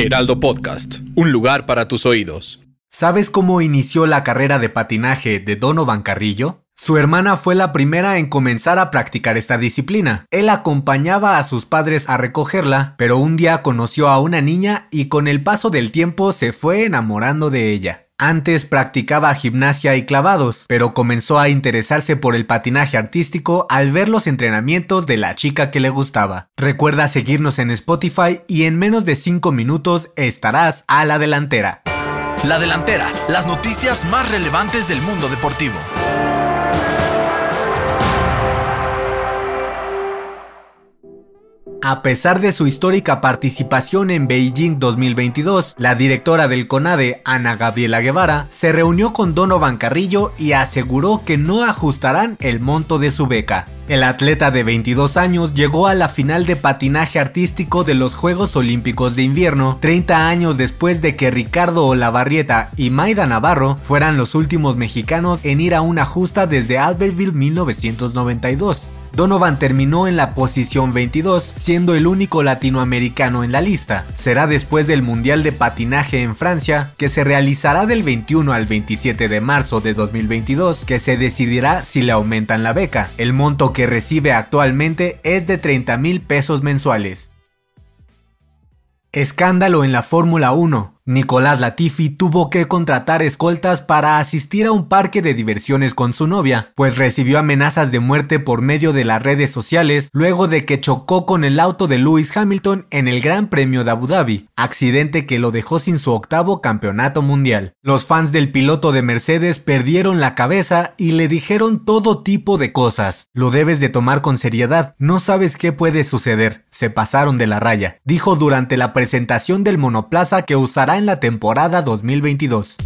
Heraldo Podcast, un lugar para tus oídos. ¿Sabes cómo inició la carrera de patinaje de Donovan Carrillo? Su hermana fue la primera en comenzar a practicar esta disciplina. Él acompañaba a sus padres a recogerla, pero un día conoció a una niña y con el paso del tiempo se fue enamorando de ella. Antes practicaba gimnasia y clavados, pero comenzó a interesarse por el patinaje artístico al ver los entrenamientos de la chica que le gustaba. Recuerda seguirnos en Spotify y en menos de 5 minutos estarás a la delantera. La delantera, las noticias más relevantes del mundo deportivo. A pesar de su histórica participación en Beijing 2022, la directora del CONADE, Ana Gabriela Guevara, se reunió con Donovan Carrillo y aseguró que no ajustarán el monto de su beca. El atleta de 22 años llegó a la final de patinaje artístico de los Juegos Olímpicos de Invierno 30 años después de que Ricardo Olavarrieta y Maida Navarro fueran los últimos mexicanos en ir a una justa desde Albertville 1992. Donovan terminó en la posición 22, siendo el único latinoamericano en la lista. Será después del Mundial de Patinaje en Francia, que se realizará del 21 al 27 de marzo de 2022, que se decidirá si le aumentan la beca. El monto que recibe actualmente es de 30 mil pesos mensuales. Escándalo en la Fórmula 1. Nicolás Latifi tuvo que contratar escoltas para asistir a un parque de diversiones con su novia, pues recibió amenazas de muerte por medio de las redes sociales luego de que chocó con el auto de Lewis Hamilton en el Gran Premio de Abu Dhabi, accidente que lo dejó sin su octavo campeonato mundial. Los fans del piloto de Mercedes perdieron la cabeza y le dijeron todo tipo de cosas. Lo debes de tomar con seriedad, no sabes qué puede suceder, se pasaron de la raya, dijo durante la presentación del monoplaza que usará en la temporada 2022.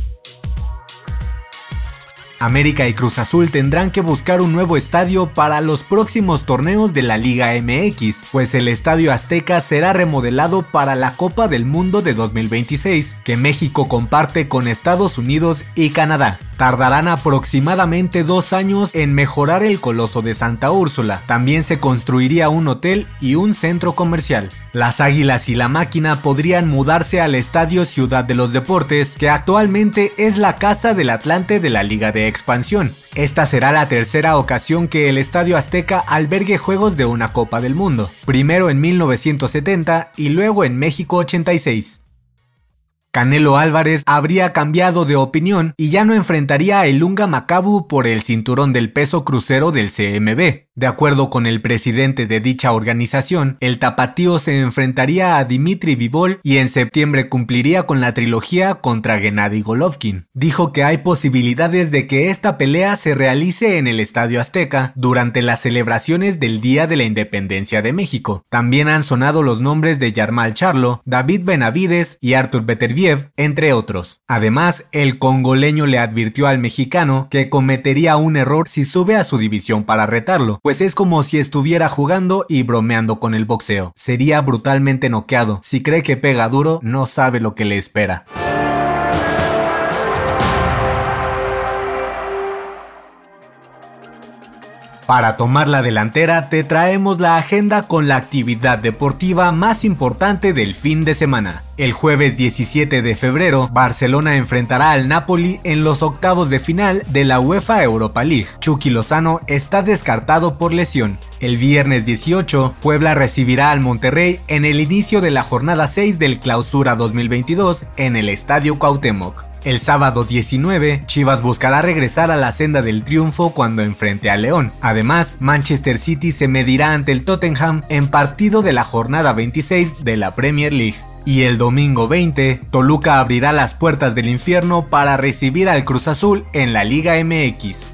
América y Cruz Azul tendrán que buscar un nuevo estadio para los próximos torneos de la Liga MX, pues el Estadio Azteca será remodelado para la Copa del Mundo de 2026, que México comparte con Estados Unidos y Canadá. Tardarán aproximadamente dos años en mejorar el Coloso de Santa Úrsula. También se construiría un hotel y un centro comercial. Las Águilas y la Máquina podrían mudarse al Estadio Ciudad de los Deportes, que actualmente es la casa del Atlante de la Liga de Expansión. Esta será la tercera ocasión que el Estadio Azteca albergue juegos de una Copa del Mundo, primero en 1970 y luego en México 86. Canelo Álvarez habría cambiado de opinión y ya no enfrentaría a Elunga Macabu por el cinturón del peso crucero del CMB. De acuerdo con el presidente de dicha organización, el tapatío se enfrentaría a Dimitri Vivol y en septiembre cumpliría con la trilogía contra Gennady Golovkin. Dijo que hay posibilidades de que esta pelea se realice en el Estadio Azteca durante las celebraciones del Día de la Independencia de México. También han sonado los nombres de Yarmal Charlo, David Benavides y Artur Beterbiev, entre otros. Además, el congoleño le advirtió al mexicano que cometería un error si sube a su división para retarlo, pues es como si estuviera jugando y bromeando con el boxeo. Sería brutalmente noqueado. Si cree que pega duro, no sabe lo que le espera. Para tomar la delantera te traemos la agenda con la actividad deportiva más importante del fin de semana. El jueves 17 de febrero, Barcelona enfrentará al Napoli en los octavos de final de la UEFA Europa League. Chucky Lozano está descartado por lesión. El viernes 18, Puebla recibirá al Monterrey en el inicio de la jornada 6 del Clausura 2022 en el Estadio Cuauhtémoc. El sábado 19, Chivas buscará regresar a la senda del triunfo cuando enfrente a León. Además, Manchester City se medirá ante el Tottenham en partido de la jornada 26 de la Premier League. Y el domingo 20, Toluca abrirá las puertas del infierno para recibir al Cruz Azul en la Liga MX.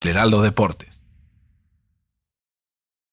Heraldo Deportes.